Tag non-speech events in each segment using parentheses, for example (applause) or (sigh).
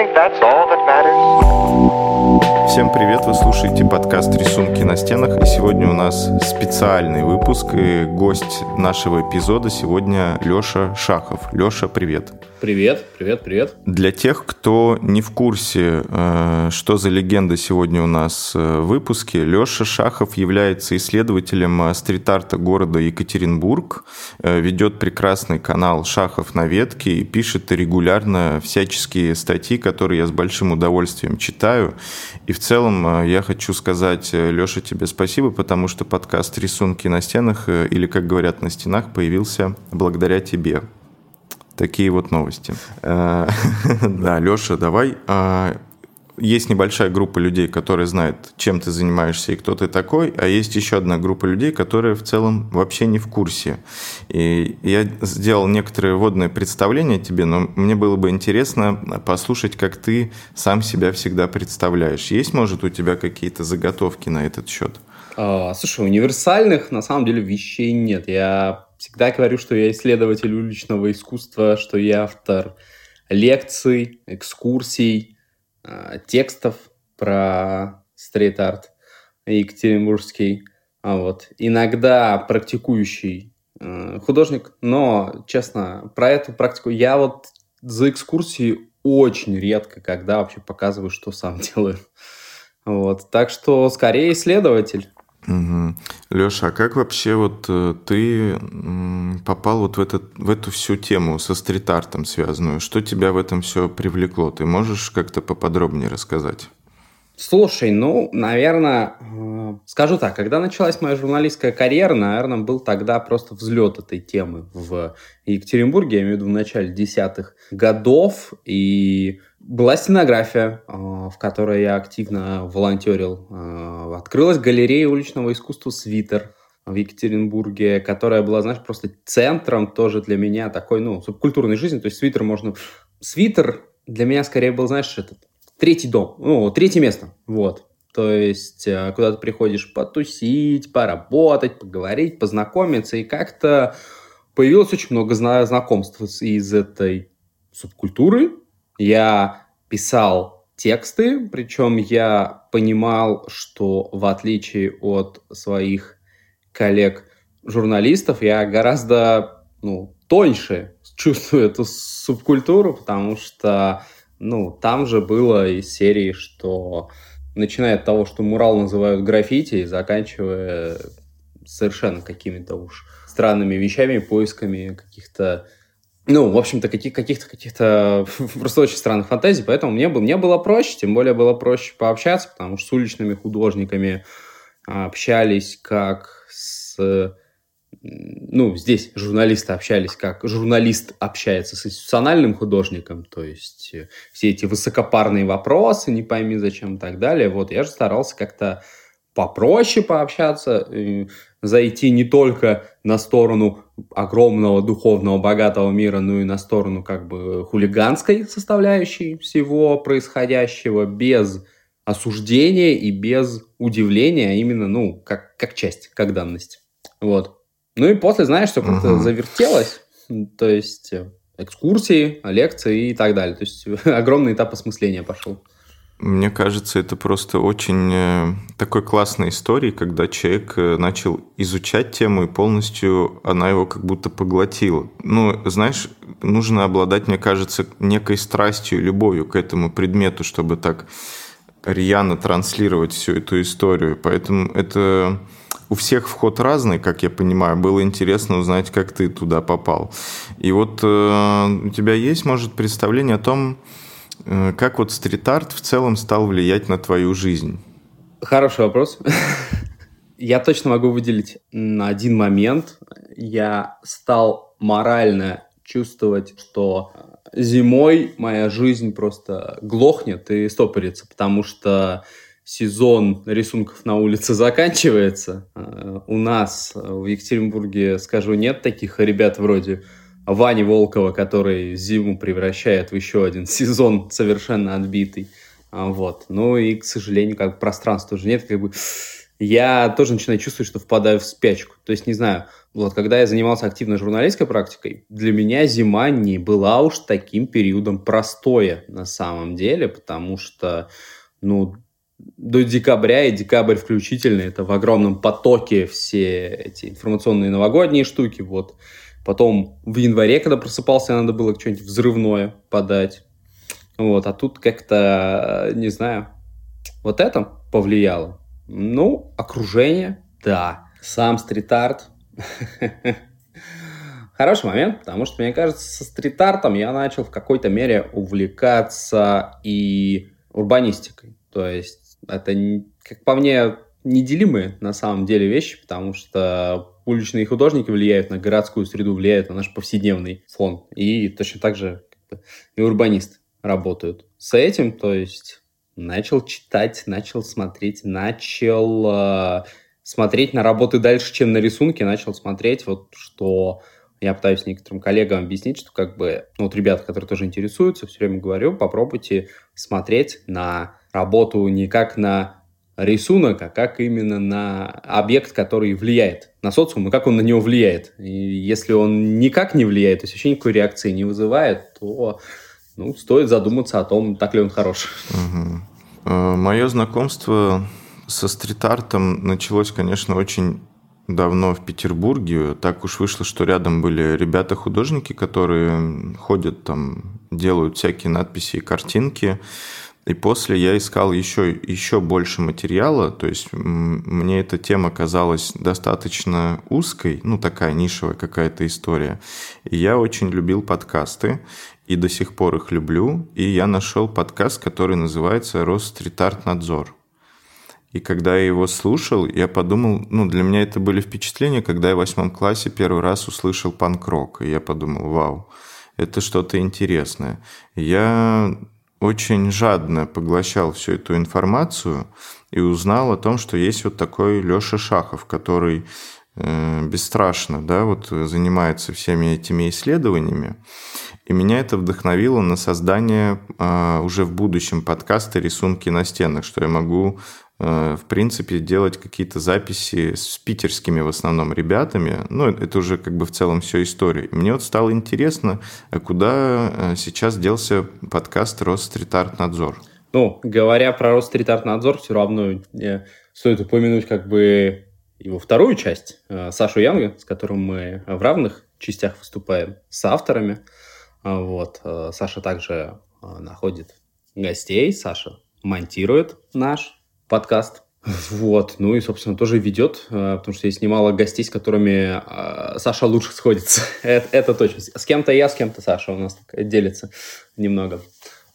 think that's all that matters? Всем привет, вы слушаете подкаст «Рисунки на стенах», и сегодня у нас специальный выпуск, и гость нашего эпизода сегодня Леша Шахов. Леша, привет. Привет, привет, привет. Для тех, кто не в курсе, э, что за легенда сегодня у нас э, в выпуске, Леша Шахов является исследователем э, стрит-арта города Екатеринбург, ведет прекрасный канал «Шахов на ветке» и пишет регулярно всяческие статьи, которые я с большим удовольствием читаю. И в целом я хочу сказать, Леша, тебе спасибо, потому что подкаст «Рисунки на стенах» или, как говорят, на стенах появился благодаря тебе. Такие вот новости. Э, (laughs) да, Леша, давай. Есть небольшая группа людей, которые знают, чем ты занимаешься и кто ты такой, а есть еще одна группа людей, которые в целом вообще не в курсе. И я сделал некоторые водные представления тебе, но мне было бы интересно послушать, как ты сам себя всегда представляешь. Есть, может, у тебя какие-то заготовки на этот счет? А, слушай, универсальных на самом деле вещей нет. Я всегда говорю, что я исследователь уличного искусства, что я автор лекций, экскурсий, а, текстов про стрит-арт екатеринбургский. А вот. Иногда практикующий а, художник, но, честно, про эту практику я вот за экскурсии очень редко, когда вообще показываю, что сам (laughs) делаю. Вот. Так что скорее исследователь. Угу. Леша, а как вообще вот э, ты попал вот в, этот, в эту всю тему со стрит-артом связанную? Что тебя в этом все привлекло? Ты можешь как-то поподробнее рассказать? Слушай, ну, наверное, э, скажу так, когда началась моя журналистская карьера, наверное, был тогда просто взлет этой темы в Екатеринбурге, я имею в виду в начале десятых годов, и была стенография, э, в которой я активно волонтерил. Э, открылась галерея уличного искусства «Свитер», в Екатеринбурге, которая была, знаешь, просто центром тоже для меня такой, ну, субкультурной жизни. То есть свитер можно... Свитер для меня скорее был, знаешь, этот третий дом, ну, третье место, вот. То есть, э, куда ты приходишь потусить, поработать, поговорить, познакомиться, и как-то появилось очень много знакомств из этой субкультуры. Я писал тексты, причем я понимал, что в отличие от своих коллег-журналистов, я гораздо ну, тоньше чувствую эту субкультуру, потому что ну, там же было из серии, что начиная от того, что мурал называют граффити, и заканчивая совершенно какими-то уж странными вещами, поисками каких-то ну, в общем-то, каких- каких-то каких-то просто очень странных фантазий, поэтому мне, было, мне было проще, тем более было проще пообщаться, потому что с уличными художниками общались как с ну, здесь журналисты общались как журналист общается с институциональным художником, то есть э, все эти высокопарные вопросы, не пойми зачем и так далее. Вот я же старался как-то попроще пообщаться, зайти не только на сторону огромного духовного богатого мира, но и на сторону как бы хулиганской составляющей всего происходящего, без осуждения и без удивления, а именно, ну, как, как часть, как данность. Вот. Ну и после, знаешь, все как-то угу. завертелось. То есть э, экскурсии, лекции и так далее. То есть (laughs) огромный этап осмысления пошел. Мне кажется, это просто очень э, такой классной истории, когда человек э, начал изучать тему и полностью она его как будто поглотила. Ну, знаешь, нужно обладать, мне кажется, некой страстью, любовью к этому предмету, чтобы так рьяно транслировать всю эту историю. Поэтому это у всех вход разный, как я понимаю. Было интересно узнать, как ты туда попал. И вот э, у тебя есть, может, представление о том, э, как вот стрит-арт в целом стал влиять на твою жизнь? Хороший вопрос. Я точно могу выделить на один момент. Я стал морально чувствовать, что зимой моя жизнь просто глохнет и стопорится, потому что сезон рисунков на улице заканчивается. Э, у нас в Екатеринбурге, скажу, нет таких ребят вроде Вани Волкова, который зиму превращает в еще один сезон совершенно отбитый. А, вот. Ну и, к сожалению, как пространства уже нет, как бы я тоже начинаю чувствовать, что впадаю в спячку. То есть, не знаю, вот когда я занимался активно журналистской практикой, для меня зима не была уж таким периодом простоя на самом деле, потому что, ну, до декабря и декабрь включительно, это в огромном потоке все эти информационные новогодние штуки, вот. Потом в январе, когда просыпался, надо было что-нибудь взрывное подать. Вот, а тут как-то, не знаю, вот это повлияло. Ну, окружение, да. Сам стрит-арт. (laughs) Хороший момент, потому что, мне кажется, со стрит-артом я начал в какой-то мере увлекаться и урбанистикой. То есть это, как по мне, неделимые на самом деле вещи, потому что уличные художники влияют на городскую среду, влияют на наш повседневный фон. И точно так же и урбанисты работают с этим. То есть начал читать, начал смотреть, начал э, смотреть на работы дальше, чем на рисунки, начал смотреть вот что я пытаюсь некоторым коллегам объяснить, что как бы, ну, вот ребята, которые тоже интересуются, все время говорю, попробуйте смотреть на работу не как на рисунок, а как именно на объект, который влияет на социум, и как он на него влияет. И если он никак не влияет, то есть вообще никакой реакции не вызывает, то ну, стоит задуматься о том, так ли он хорош. Угу. Э, Мое знакомство со стрит-артом началось, конечно, очень давно в Петербурге. Так уж вышло, что рядом были ребята-художники, которые ходят там, делают всякие надписи и картинки. И после я искал еще, еще больше материала, то есть мне эта тема казалась достаточно узкой, ну такая нишевая какая-то история. И я очень любил подкасты, и до сих пор их люблю. И я нашел подкаст, который называется «Росстрит-арт-надзор». И когда я его слушал, я подумал, ну, для меня это были впечатления, когда я в восьмом классе первый раз услышал панк-рок. И я подумал, вау, это что-то интересное. Я очень жадно поглощал всю эту информацию и узнал о том, что есть вот такой Леша Шахов, который э, бесстрашно, да, вот занимается всеми этими исследованиями. И меня это вдохновило на создание э, уже в будущем подкаста «Рисунки на стенах», что я могу, э, в принципе, делать какие-то записи с питерскими в основном ребятами. Ну, это уже как бы в целом все история. Мне вот стало интересно, а куда э, сейчас делся подкаст «Росстрит-арт-надзор»? Ну, говоря про Росстрит-арт-надзор, все равно э, стоит упомянуть как бы его вторую часть, э, Сашу Янга, с которым мы в равных частях выступаем, с авторами – вот. Э, Саша также э, находит гостей, Саша монтирует наш подкаст. Вот, ну и, собственно, тоже ведет, э, потому что есть немало гостей, с которыми Саша лучше сходится. (laughs) это, это точно. С кем-то я, с кем-то Саша у нас делится немного.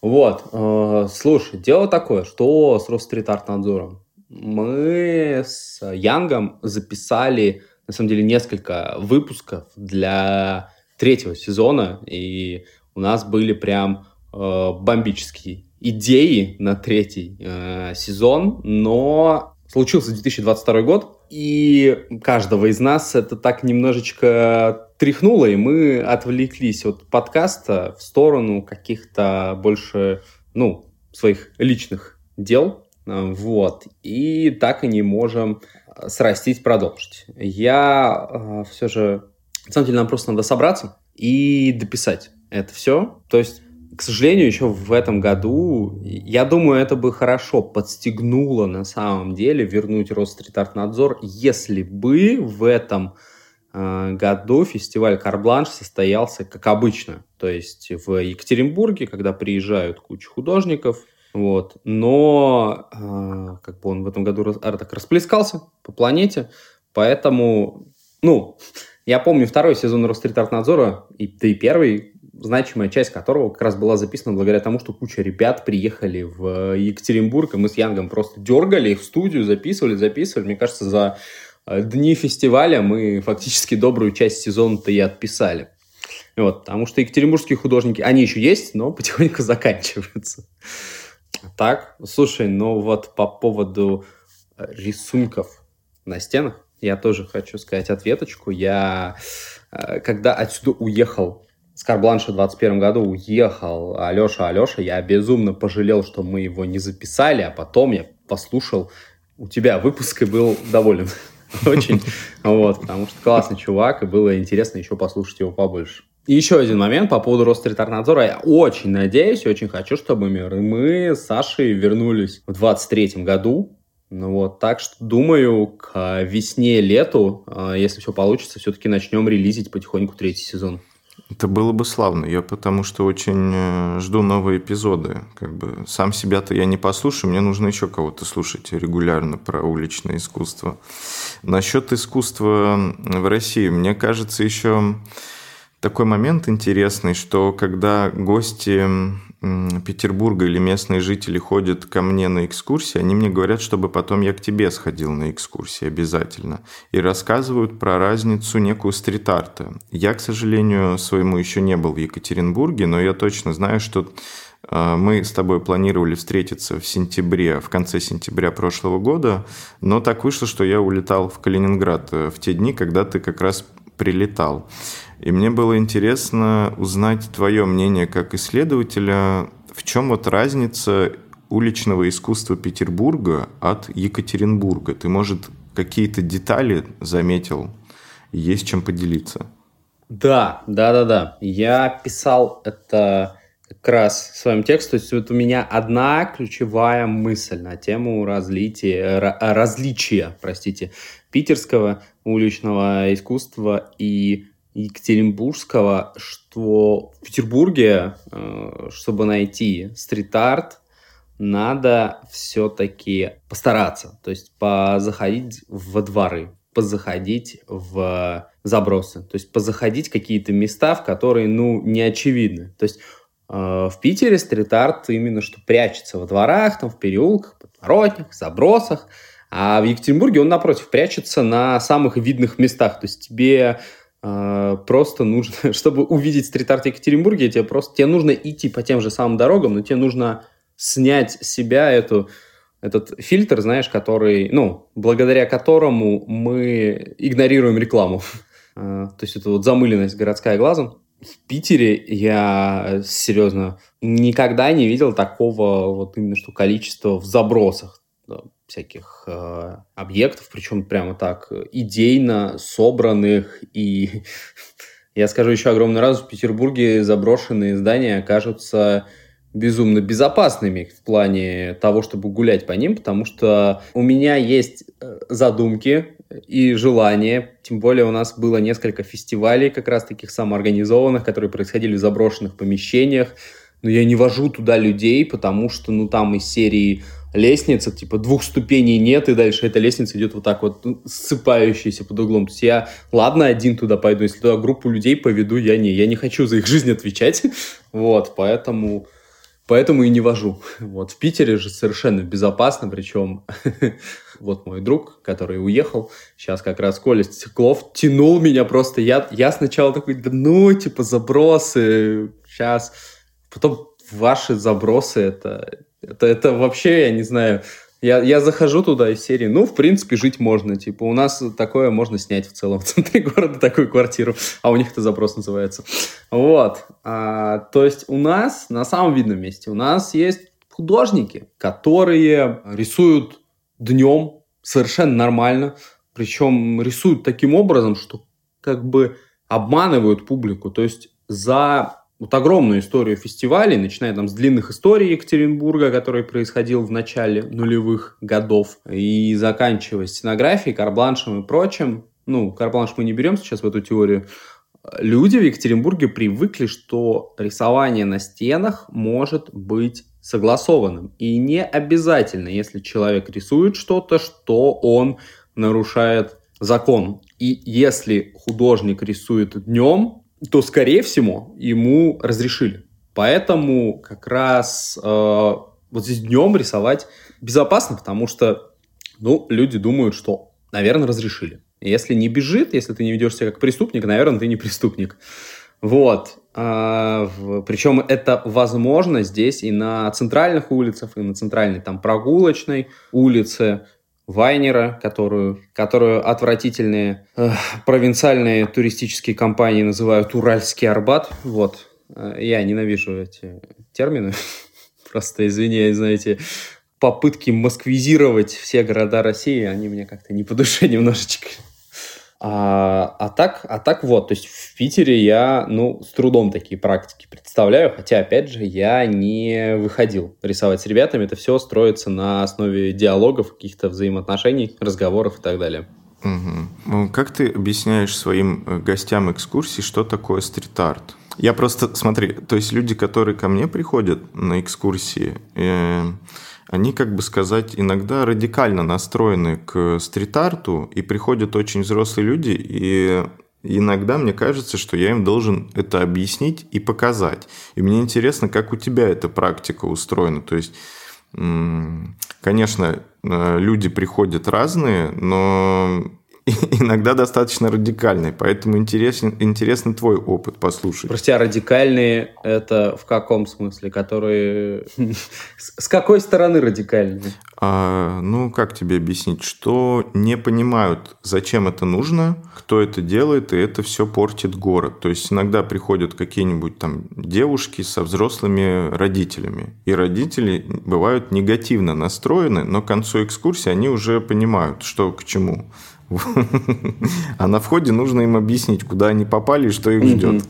Вот, слушай, дело такое, что с Росстрит-арт-надзором. Мы с Янгом записали, на самом деле, несколько выпусков для третьего сезона, и у нас были прям э, бомбические идеи на третий э, сезон, но случился 2022 год, и каждого из нас это так немножечко тряхнуло, и мы отвлеклись от подкаста в сторону каких-то больше, ну, своих личных дел, вот, и так и не можем срастить, продолжить. Я э, все же на самом деле нам просто надо собраться и дописать это все. То есть, к сожалению, еще в этом году, я думаю, это бы хорошо подстегнуло на самом деле вернуть Росстрит-арт-надзор, если бы в этом э, году фестиваль Карбланш состоялся как обычно. То есть в Екатеринбурге, когда приезжают куча художников, вот. Но э, как бы он в этом году так расплескался по планете, поэтому, ну, я помню второй сезон Росстрит-арт-надзора, и, да и первый, значимая часть которого как раз была записана благодаря тому, что куча ребят приехали в Екатеринбург, и мы с Янгом просто дергали их в студию, записывали, записывали. Мне кажется, за э, дни фестиваля мы фактически добрую часть сезона-то и отписали. Вот, потому что екатеринбургские художники, они еще есть, но (laughs) потихоньку заканчиваются. Так, слушай, ну вот по поводу рисунков на стенах, я тоже хочу сказать ответочку. Я, э, когда отсюда уехал, с Карбланша в 21 году уехал Алеша, Алеша, я безумно пожалел, что мы его не записали, а потом я послушал у тебя выпуск и был доволен. (laughs) Очень. Вот, потому что классный чувак, и было интересно еще послушать его побольше. И еще один момент по поводу Ростритарнадзора. Я очень надеюсь, очень хочу, чтобы мы с Сашей вернулись в 23 году. Ну вот, так что думаю, к весне-лету, а, если все получится, все-таки начнем релизить потихоньку третий сезон. Это было бы славно. Я потому что очень э, жду новые эпизоды. Как бы сам себя-то я не послушаю, мне нужно еще кого-то слушать регулярно про уличное искусство. Насчет искусства в России, мне кажется, еще такой момент интересный, что когда гости Петербурга или местные жители ходят ко мне на экскурсии, они мне говорят, чтобы потом я к тебе сходил на экскурсии обязательно. И рассказывают про разницу некую стрит-арта. Я, к сожалению, своему еще не был в Екатеринбурге, но я точно знаю, что а, мы с тобой планировали встретиться в сентябре, в конце сентября прошлого года, но так вышло, что я улетал в Калининград э, в те дни, когда ты как раз прилетал. И мне было интересно узнать твое мнение как исследователя, в чем вот разница уличного искусства Петербурга от Екатеринбурга? Ты, может, какие-то детали заметил? Есть чем поделиться? Да, да, да, да. Я писал это как раз в своем тексте. То есть вот у меня одна ключевая мысль на тему разлития, различия, простите, питерского уличного искусства и Екатеринбургского, что в Петербурге, э, чтобы найти стрит-арт, надо все-таки постараться, то есть позаходить во дворы, позаходить в забросы, то есть позаходить какие-то места, в которые, ну, не очевидны. То есть в Питере стрит-арт именно что прячется во дворах, там, в переулках, подворотнях, забросах, а в Екатеринбурге он, напротив, прячется на самых видных местах. То есть тебе э, просто нужно, (laughs) чтобы увидеть стрит-арт в Екатеринбурге, тебе просто тебе нужно идти по тем же самым дорогам, но тебе нужно снять с себя эту, этот фильтр, знаешь, который, ну, благодаря которому мы игнорируем рекламу. (laughs) Э, то есть это вот замыленность городская глазом. В Питере я серьезно никогда не видел такого вот именно что количества в забросах всяких э, объектов, причем прямо так идейно собранных. И (laughs) я скажу еще огромный раз, в Петербурге заброшенные здания окажутся безумно безопасными в плане того, чтобы гулять по ним, потому что у меня есть э, задумки и желание, тем более у нас было несколько фестивалей как раз таких самоорганизованных, которые происходили в заброшенных помещениях, но я не вожу туда людей, потому что, ну, там из серии лестница, типа двух ступеней нет, и дальше эта лестница идет вот так вот ну, ссыпающаяся под углом. То есть я, ладно, один туда пойду, если туда группу людей поведу, я не, я не хочу за их жизнь отвечать, (laughs) вот, поэтому, поэтому и не вожу. (laughs) Вот, в Питере же совершенно безопасно, причем (laughs) вот мой друг, который уехал, сейчас как раз Коля Стеклов тянул меня просто, я, я сначала такой, да ну, типа, забросы, сейчас, потом ваши забросы, это это, это вообще, я не знаю, я, я захожу туда из серии, ну, в принципе, жить можно. Типа, у нас такое можно снять в целом в центре города, такую квартиру, а у них это запрос называется. Вот. А, то есть у нас на самом видном месте, у нас есть художники, которые рисуют днем совершенно нормально, причем рисуют таким образом, что как бы обманывают публику. То есть за вот огромную историю фестивалей, начиная там с длинных историй Екатеринбурга, который происходил в начале нулевых годов, и заканчивая сценографией, карбланшем и прочим. Ну, карбланш мы не берем сейчас в эту теорию. Люди в Екатеринбурге привыкли, что рисование на стенах может быть согласованным. И не обязательно, если человек рисует что-то, что он нарушает закон. И если художник рисует днем, то, скорее всего, ему разрешили. Поэтому как раз э, вот здесь днем рисовать безопасно, потому что ну, люди думают, что, наверное, разрешили. Если не бежит, если ты не ведешь себя как преступник, наверное, ты не преступник. Вот. А, причем это возможно здесь и на центральных улицах, и на центральной там прогулочной улице. Вайнера, которую, которую отвратительные э, провинциальные туристические компании называют Уральский Арбат. Вот. Э, я ненавижу эти термины. (laughs) Просто извиняюсь, знаете. попытки москвизировать все города России, они мне как-то не по душе (laughs) немножечко. А, а, так, а так вот, то есть в Питере я, ну, с трудом такие практики представляю, хотя, опять же, я не выходил рисовать с ребятами, это все строится на основе диалогов, каких-то взаимоотношений, разговоров и так далее. Угу. Как ты объясняешь своим э, гостям экскурсии, что такое стрит-арт? Я просто, смотри, то есть люди, которые ко мне приходят на экскурсии, э, они, как бы сказать, иногда радикально настроены к стрит-арту, и приходят очень взрослые люди, и иногда мне кажется, что я им должен это объяснить и показать. И мне интересно, как у тебя эта практика устроена. То есть, конечно, э, люди приходят разные, но (laughs) иногда достаточно радикальный, поэтому интересен, интересно твой опыт послушать. Прости, а радикальные это в каком смысле? Которые... (laughs) С какой стороны радикальные? А, ну, как тебе объяснить? Что не понимают, зачем это нужно, кто это делает, и это все портит город. То есть иногда приходят какие-нибудь там девушки со взрослыми родителями, и родители бывают негативно настроены, но к концу экскурсии они уже понимают, что к чему. (laughs) А на входе нужно им объяснить, куда они попали и что их ждет.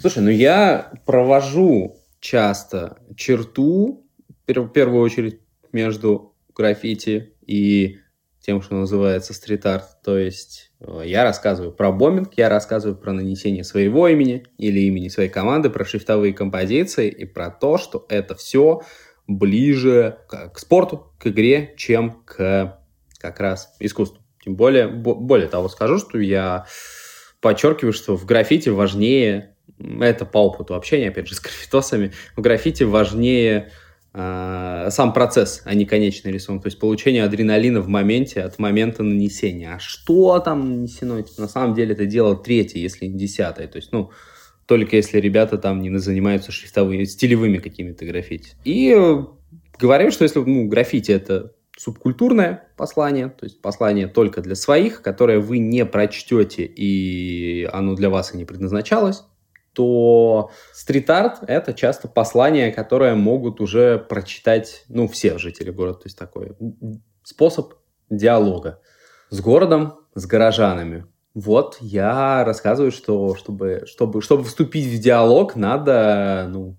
Слушай, ну я провожу часто черту, в первую очередь, между граффити и тем, что называется стрит-арт. То есть э, я рассказываю про бомбинг, я рассказываю про нанесение своего имени или имени своей команды, про шрифтовые композиции и про то, что это все ближе к, к спорту, к игре, чем к как раз искусству. Тем более, более того скажу, что я подчеркиваю, что в граффити важнее, это по опыту общения, опять же, с (laughs) граффитосами, в граффити важнее э, сам процесс, а не конечный рисунок. То есть получение адреналина в моменте, от момента нанесения. А что там нанесено? На самом деле это дело третье, если не десятое. То есть, ну, только если ребята там не занимаются шрифтовыми, стилевыми какими-то граффити. И говорю, что если ну, граффити это субкультурное послание, то есть послание только для своих, которое вы не прочтете и оно для вас и не предназначалось, то стрит-арт — это часто послание, которое могут уже прочитать, ну, все жители города. То есть такой способ диалога с городом, с горожанами. Вот я рассказываю, что чтобы, чтобы, чтобы вступить в диалог, надо ну,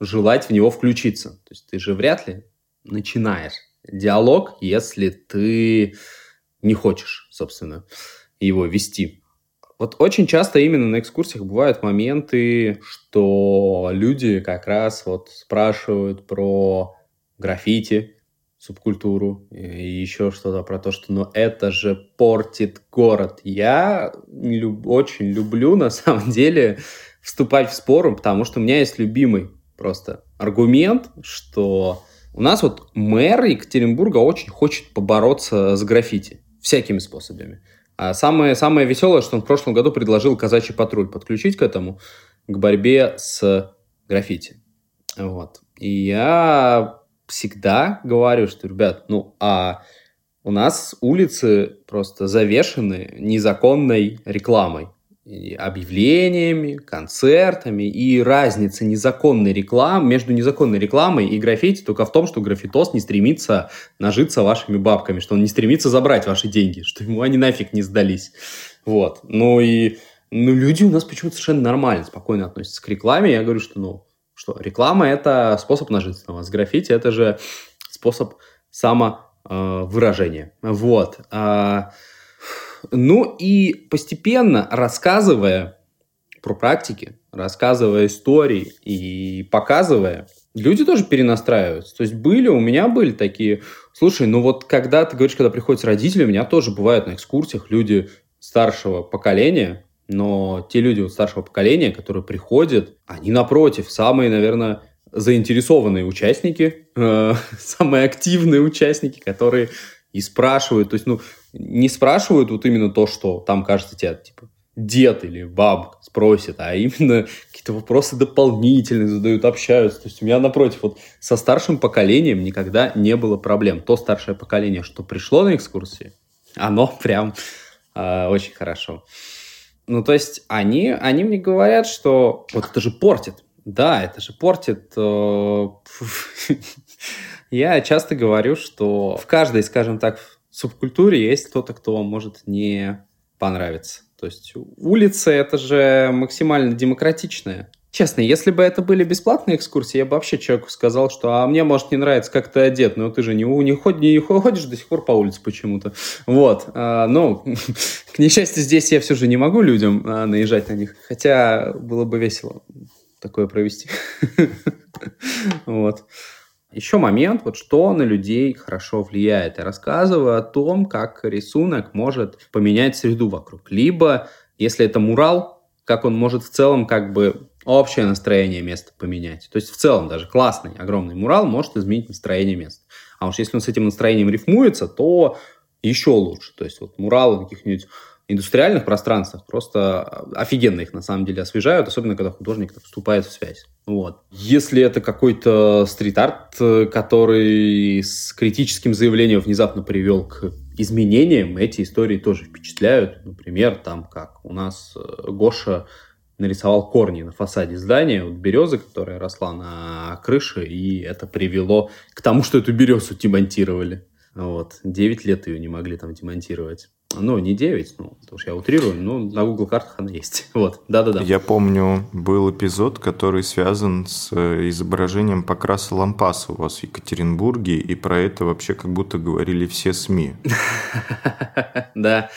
желать в него включиться. То есть ты же вряд ли начинаешь диалог, если ты не хочешь, собственно, его вести. Вот очень часто именно на экскурсиях бывают моменты, что люди как раз вот спрашивают про граффити, субкультуру и еще что-то про то, что ну это же портит город. Я люб, очень люблю на самом деле вступать в споры, потому что у меня есть любимый просто аргумент, что у нас вот мэр Екатеринбурга очень хочет побороться с граффити всякими способами. А самое, самое веселое, что он в прошлом году предложил казачий патруль подключить к этому, к борьбе с граффити. Вот. И я всегда говорю, что, ребят, ну, а у нас улицы просто завешены незаконной рекламой объявлениями, концертами и разница незаконной рекламы между незаконной рекламой и граффити только в том, что граффитос не стремится нажиться вашими бабками, что он не стремится забрать ваши деньги, (laughs) что ему они нафиг не сдались. Вот. Ну и ну, люди у нас почему-то совершенно нормально, спокойно относятся к рекламе. Я говорю, что ну что реклама это способ нажиться на вас. Граффити это же способ самовыражения. Вот. А, ну и постепенно рассказывая про практики, рассказывая истории и показывая, люди тоже перенастраиваются. То есть были, у меня были такие, слушай, ну вот когда ты говоришь, когда приходят с родителями, у меня тоже бывают на экскурсиях люди старшего поколения, но те люди вот старшего поколения, которые приходят, они напротив, самые, наверное, заинтересованные участники, э, (laughs) самые активные участники, которые и спрашивают, то есть, ну, не спрашивают вот именно то, что там, кажется, тебя, типа, дед или бабка спросит, а именно (laughs) какие-то вопросы дополнительные задают, общаются. То есть у меня, напротив, вот со старшим поколением никогда не было проблем. То старшее поколение, что пришло на экскурсии, оно (laughs) прям э, очень хорошо. Ну, то есть они, они мне говорят, что вот это же портит. Да, это же портит. Э, (laughs) Я часто говорю, что в каждой, скажем так, субкультуре есть кто-то, кто вам может не понравиться. То есть улица — это же максимально демократичная. Честно, если бы это были бесплатные экскурсии, я бы вообще человеку сказал, что а мне, может, не нравится, как ты одет, но ты же не, не, ход, не ходишь до сих пор по улице почему-то. Вот. А, но, (laughs) к несчастью, здесь я все же не могу людям а, наезжать на них. Хотя было бы весело такое провести. (laughs) Вот. Еще момент, вот что на людей хорошо влияет. Я рассказываю о том, как рисунок может поменять среду вокруг. Либо, если это мурал, как он может в целом как бы общее настроение места поменять. То есть в целом даже классный, огромный мурал может изменить настроение места. А уж если он с этим настроением рифмуется, то еще лучше. То есть вот муралы каких-нибудь индустриальных пространствах просто офигенно их на самом деле освежают, особенно когда художник вступает в связь. Вот. Если это какой-то стрит-арт, который с критическим заявлением внезапно привел к изменениям, эти истории тоже впечатляют. Например, там как у нас э, Гоша нарисовал корни на фасаде здания, вот березы, которая росла на крыше, и это привело к тому, что эту березу демонтировали. Вот. Девять лет ее не могли там демонтировать. Ну, не 9, ну, потому что я утрирую, но на Google картах она есть. (laughs) Вот, да-да-да. Я помню, был эпизод, который связан с э, изображением покраса лампаса у вас в Екатеринбурге, и про это вообще как будто говорили все СМИ. (laughs) Да,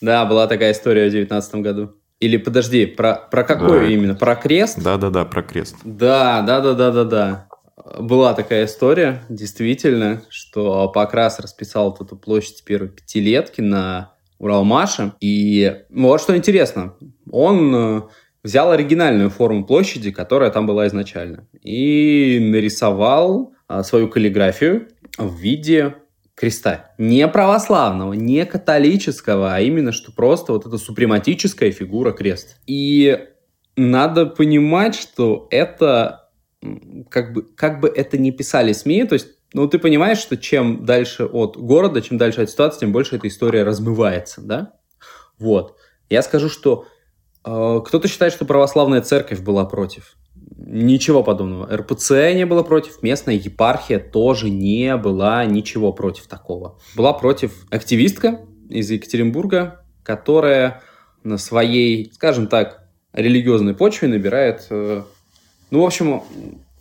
да, была такая история в 2019 году. Или подожди, про, про какой да. именно? Про крест? Да-да-да, про крест. Да, да-да-да-да-да. Была такая история, действительно, что Покрас расписал вот эту площадь первой пятилетки на Уралмаше. И вот что интересно, он э, взял оригинальную форму площади, которая там была изначально, и нарисовал а, свою каллиграфию в виде креста. Не православного, не католического, а именно, что просто вот эта супрематическая фигура крест. И надо понимать, что это, как бы, как бы это ни писали СМИ, то есть ну, ты понимаешь, что чем дальше от города, чем дальше от ситуации, тем больше эта история размывается, да? Вот. Я скажу, что э, кто-то считает, что православная церковь была против. Ничего подобного. РПЦ не было против, местная епархия тоже не была ничего против такого. Была против активистка из Екатеринбурга, которая на своей, скажем так, религиозной почве набирает... Э, ну, в общем,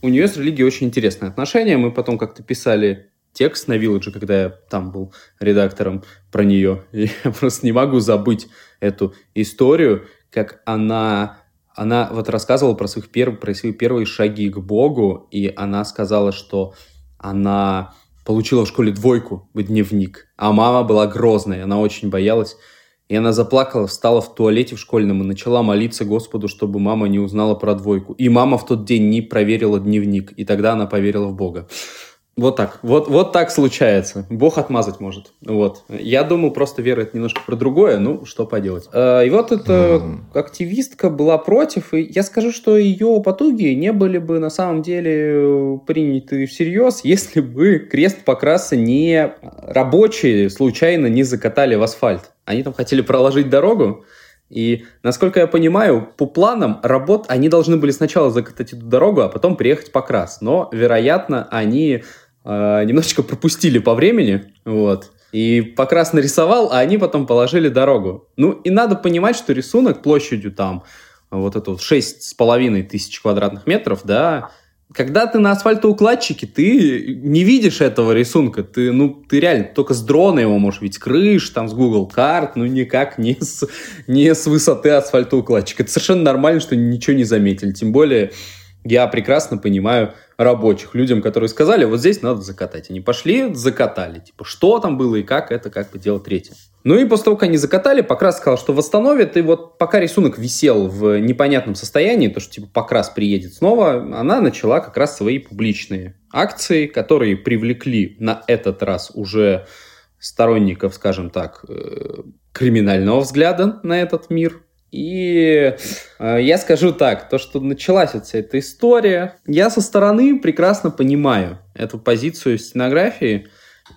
у нее с религией очень интересное отношение. Мы потом как-то писали текст на Village, когда я там был редактором про нее. (laughs) И я просто не могу забыть эту историю, как она, она вот рассказывала про, своих перв, про свои первые шаги к Богу, и она сказала, что она получила в школе двойку в дневник, а мама была грозная, она очень боялась. И она заплакала, встала в туалете в школьном и начала молиться Господу, чтобы мама не узнала про двойку. И мама в тот день не проверила дневник, и тогда она поверила в Бога. Вот так. Вот, вот так случается. Бог отмазать может. Вот. Я думал, просто вера это немножко про другое. Ну, что поделать. А, и вот эта активистка была против. И я скажу, что ее потуги не были бы на самом деле приняты всерьез, (laughs) если бы крест покраса не рабочие случайно не закатали в асфальт. Они там хотели проложить дорогу, и, насколько я понимаю, по планам работ они должны были сначала закатать эту дорогу, а потом приехать покрас. Но, вероятно, они э, немножечко пропустили по времени, вот. И покрас нарисовал, а они потом положили дорогу. Ну, и надо понимать, что рисунок площадью там вот это вот шесть с половиной тысяч квадратных метров, да, когда ты на асфальтоукладчике, ты не видишь этого рисунка. Ты, ну, ты реально только с дрона его можешь видеть. Крыш, там, с Google карт, ну, никак не с, не с высоты асфальтоукладчика. Это совершенно нормально, что ничего не заметили. Тем более, я прекрасно понимаю рабочих, людям, которые сказали, вот здесь надо закатать. Они пошли, закатали. Типа, что там было и как, это как бы дело третье. Ну и после того, как они закатали, Покрас сказал, что восстановит, и вот пока рисунок висел в непонятном состоянии, то, что типа Покрас приедет снова, она начала как раз свои публичные акции, которые привлекли на этот раз уже сторонников, скажем так, э, криминального взгляда на этот мир. И э, я скажу так, то, что началась вся эта история, я со стороны прекрасно понимаю эту позицию стенографии,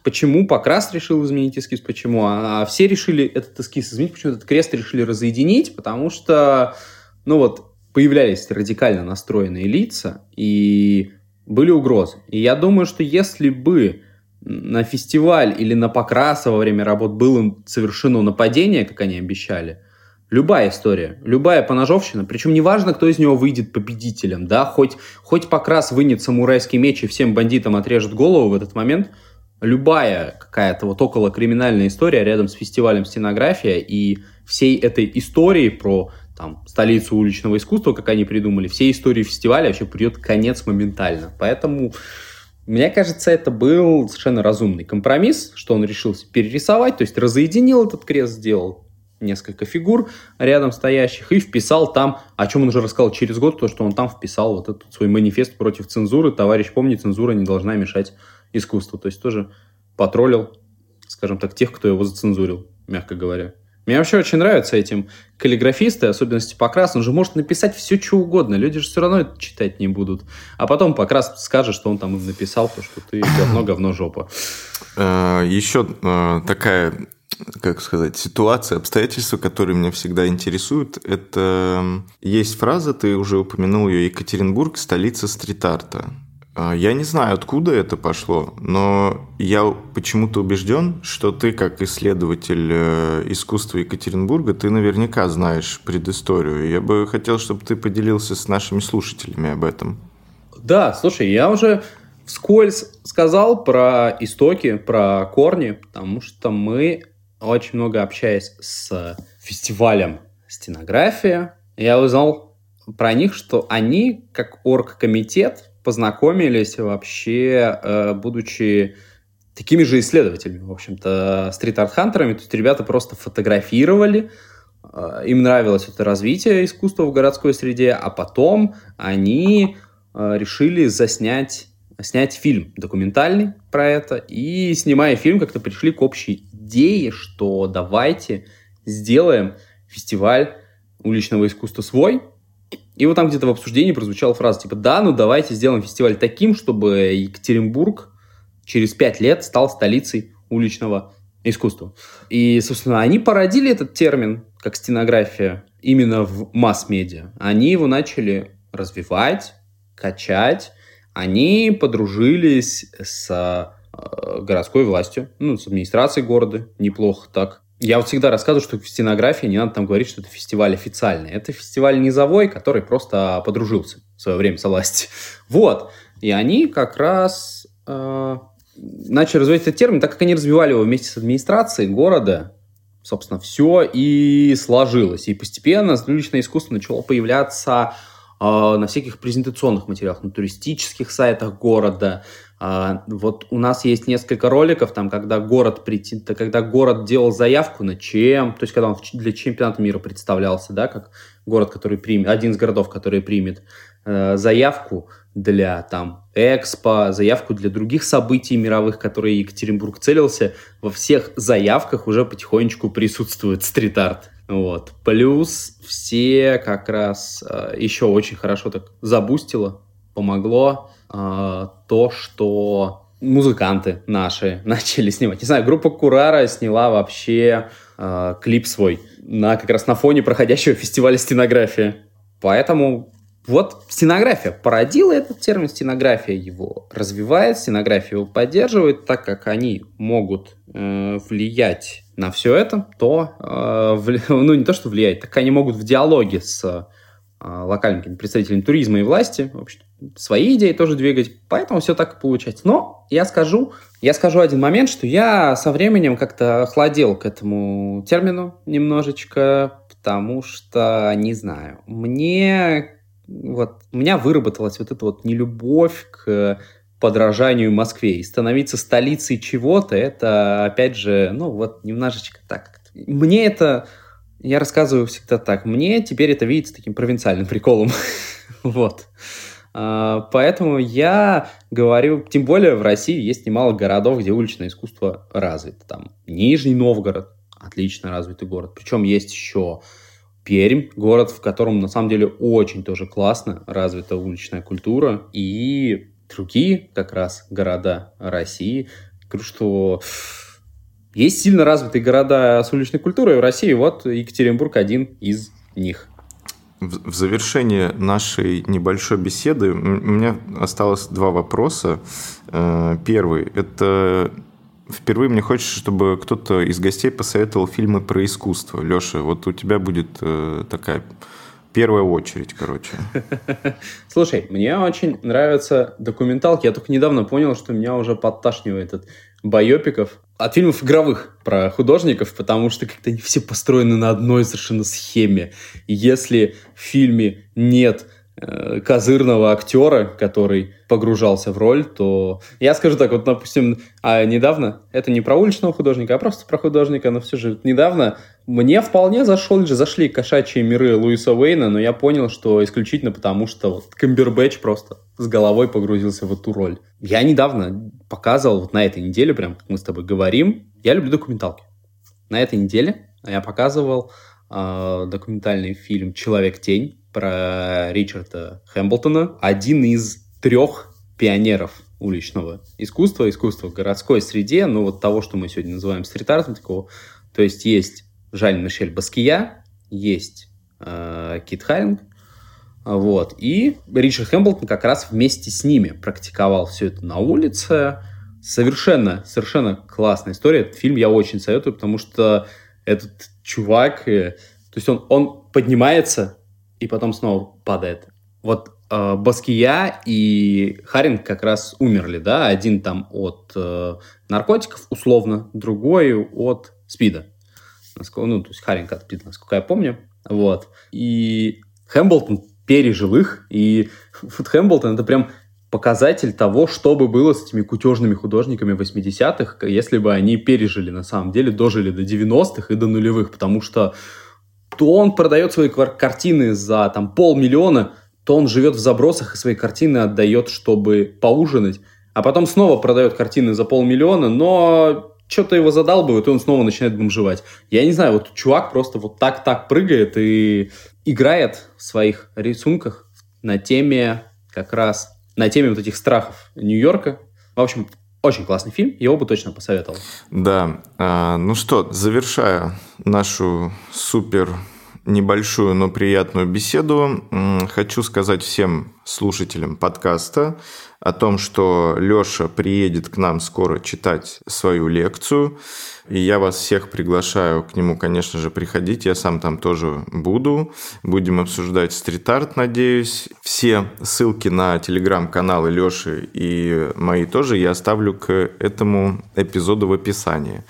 почему Покрас решил изменить эскиз, почему, а, а все решили этот эскиз изменить, почему этот крест решили разъединить, потому что, ну вот, появлялись радикально настроенные лица, и были угрозы. И я думаю, что если бы на фестиваль или на Покраса во время работ было совершено нападение, как они обещали, любая история, любая поножовщина, причем неважно, кто из него выйдет победителем, да, хоть, хоть Покрас вынет самурайский меч и всем бандитам отрежет голову в этот момент, любая какая-то вот около криминальная история рядом с фестивалем стенография и всей этой истории про там, столицу уличного искусства, как они придумали, всей истории фестиваля вообще придет конец моментально. Поэтому, мне кажется, это был совершенно разумный компромисс, что он решился перерисовать, то есть разоединил этот крест, сделал несколько фигур рядом стоящих и вписал там, о чем он уже рассказал через год, то, что он там вписал вот этот свой манифест против цензуры. Товарищ, помни, цензура не должна мешать искусству. То есть тоже потроллил, скажем так, тех, кто его зацензурил, мягко говоря. Мне вообще очень нравятся этим каллиграфисты, особенности Покрас. Он же может написать все, что угодно. Люди же все равно это читать не будут. А потом Покрас скажет, что он там им написал, то, что ты говно, говно, жопа. Э, Еще э, такая, как сказать, ситуация, обстоятельства, которые меня всегда интересуют. Это есть фраза, ты уже упомянул ее, Екатеринбург, столица стрит-арта. А, я не знаю, откуда это пошло, но я почему-то убежден, что ты, как исследователь э, искусства Екатеринбурга, ты наверняка знаешь предысторию. Я бы хотел, чтобы ты поделился с нашими слушателями об этом. Да, слушай, я уже вскользь сказал про истоки, про корни, потому что мы очень много общаясь с фестивалем стенография, я узнал про них, что они, как оргкомитет, познакомились вообще, э, будучи такими же исследователями, в общем-то, стрит-арт-хантерами. То есть ребята просто фотографировали, э, им нравилось это развитие искусства в городской среде, а потом они э, решили заснять снять фильм документальный про это, и снимая фильм, как-то пришли к общей идее, что давайте сделаем фестиваль уличного искусства свой, и вот там где-то в обсуждении прозвучала фраза типа «Да, ну давайте сделаем фестиваль таким, чтобы Екатеринбург через пять лет стал столицей уличного искусства». И, собственно, они породили этот термин как стенография именно в масс-медиа. Они его начали развивать, качать. Они подружились с э, городской властью, ну, с администрацией города, неплохо так. Я вот всегда рассказываю, что в стенографии не надо там говорить, что это фестиваль официальный. Это фестиваль низовой, который просто подружился в свое время со властью. (laughs) Вот. И они как раз э, начали развивать этот термин, так как они развивали его вместе с администрацией города, собственно, все и сложилось. И постепенно уличное искусство начало появляться на всяких презентационных материалах, на туристических сайтах города, а, вот у нас есть несколько роликов, там, когда город, прийти, когда город делал заявку на чем, то есть когда он для чемпионата мира представлялся, да, как город, который примет, один из городов, который примет э, заявку для там экспо, заявку для других событий мировых, которые Екатеринбург целился, во всех заявках уже потихонечку присутствует стрит-арт. Вот. Плюс все как раз э, еще очень хорошо так забустило, помогло э, то, что музыканты наши (laughs) начали снимать. Не знаю, группа Курара сняла вообще э, клип свой на как раз на фоне проходящего (laughs) фестиваля стенография. Поэтому вот стенография породила этот термин, стенография его развивает, стенография его поддерживает, так как они могут э, влиять на все это, то, э, (laughs) ну не то, что влиять, так они могут в диалоге с э, локальными представителями туризма и власти, в общем свои идеи тоже двигать, поэтому все так и получается. Но я скажу, я скажу один момент, что я со временем как-то охладел к этому термину немножечко, потому что, не знаю, мне вот, у меня выработалась вот эта вот нелюбовь к подражанию Москве. И становиться столицей чего-то, это, опять же, ну вот немножечко так. Мне это, я рассказываю всегда так, мне теперь это видится таким провинциальным приколом. (laughs) вот. А, поэтому я говорю, тем более в России есть немало городов, где уличное искусство развито. Там Нижний Новгород, отлично развитый город. Причем есть еще Пермь, город, в котором на самом деле очень тоже классно развита уличная культура. И другие как раз города России. Говорю, что есть сильно развитые города с уличной культурой в России. Вот Екатеринбург один из них. в завершении нашей небольшой беседы у меня осталось два вопроса. Э, первый – это впервые мне хочется, чтобы кто-то из гостей посоветовал фильмы про искусство. Леша, вот у тебя будет э, такая первая очередь, короче. (laughs) Слушай, мне очень нравятся документалки. Я только недавно понял, что меня уже подташнивает от байопиков, от фильмов игровых про художников, потому что как-то они все построены на одной совершенно схеме. Если в фильме нет козырного актера, который погружался в роль, то я скажу так, вот, допустим, а недавно, это не про уличного художника, а просто про художника, но все же недавно мне вполне зашел, зашли кошачьи миры Луиса Уэйна, но я понял, что исключительно потому, что вот Камбербэтч просто с головой погрузился в эту роль. Я недавно показывал, вот на этой неделе, прям как мы с тобой говорим, я люблю документалки. На этой неделе я показывал э, документальный фильм «Человек-тень», про Ричарда Хэмблтона, один из трех пионеров уличного искусства, искусства в городской среде, ну вот того, что мы сегодня называем стрит-артом такого. То есть есть Жаль Мишель Баския, есть э, Кит Харинг, вот, и Ричард Хэмблтон как раз вместе с ними практиковал все это на улице. Совершенно, совершенно классная история. Этот фильм я очень советую, потому что этот чувак, э, то есть он, он поднимается и потом снова падает. Вот э, Баския и Харинг как раз умерли, да, один там от э, наркотиков условно, другой от спида. Насколько, ну, то есть Харинг от спида, насколько я помню. Вот. И Хэмблтон пережил их, и вот Хэмблтон это прям показатель того, что бы было с этими кутежными художниками 80-х, если бы они пережили, на самом деле, дожили до 90-х и до нулевых, потому что то он продает свои картины за там полмиллиона, то он живет в забросах и свои картины отдает, чтобы поужинать, а потом снова продает картины за полмиллиона, но что-то его задалбывает, и он снова начинает бомжевать. Я не знаю, вот чувак просто вот так-так прыгает и играет в своих рисунках на теме как раз, на теме вот этих страхов Нью-Йорка. В общем, очень классный фильм, его бы точно посоветовал. Да, а, ну что, завершая нашу супер небольшую, но приятную беседу. Хочу сказать всем слушателям подкаста о том, что Леша приедет к нам скоро читать свою лекцию. И я вас всех приглашаю к нему, конечно же, приходить. Я сам там тоже буду. Будем обсуждать стрит-арт, надеюсь. Все ссылки на телеграм-каналы Леши и мои тоже я оставлю к этому эпизоду в описании.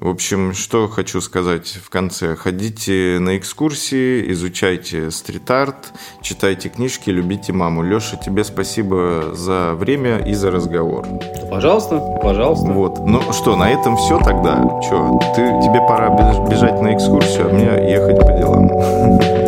В общем, что хочу сказать в конце. Ходите на экскурсии, изучайте стрит-арт, читайте книжки, любите маму. Леша, тебе спасибо за время и за разговор. Пожалуйста, пожалуйста. Вот. Ну что, на этом все тогда. Че, ты, тебе пора бежать на экскурсию, а мне ехать по делам. (laughs)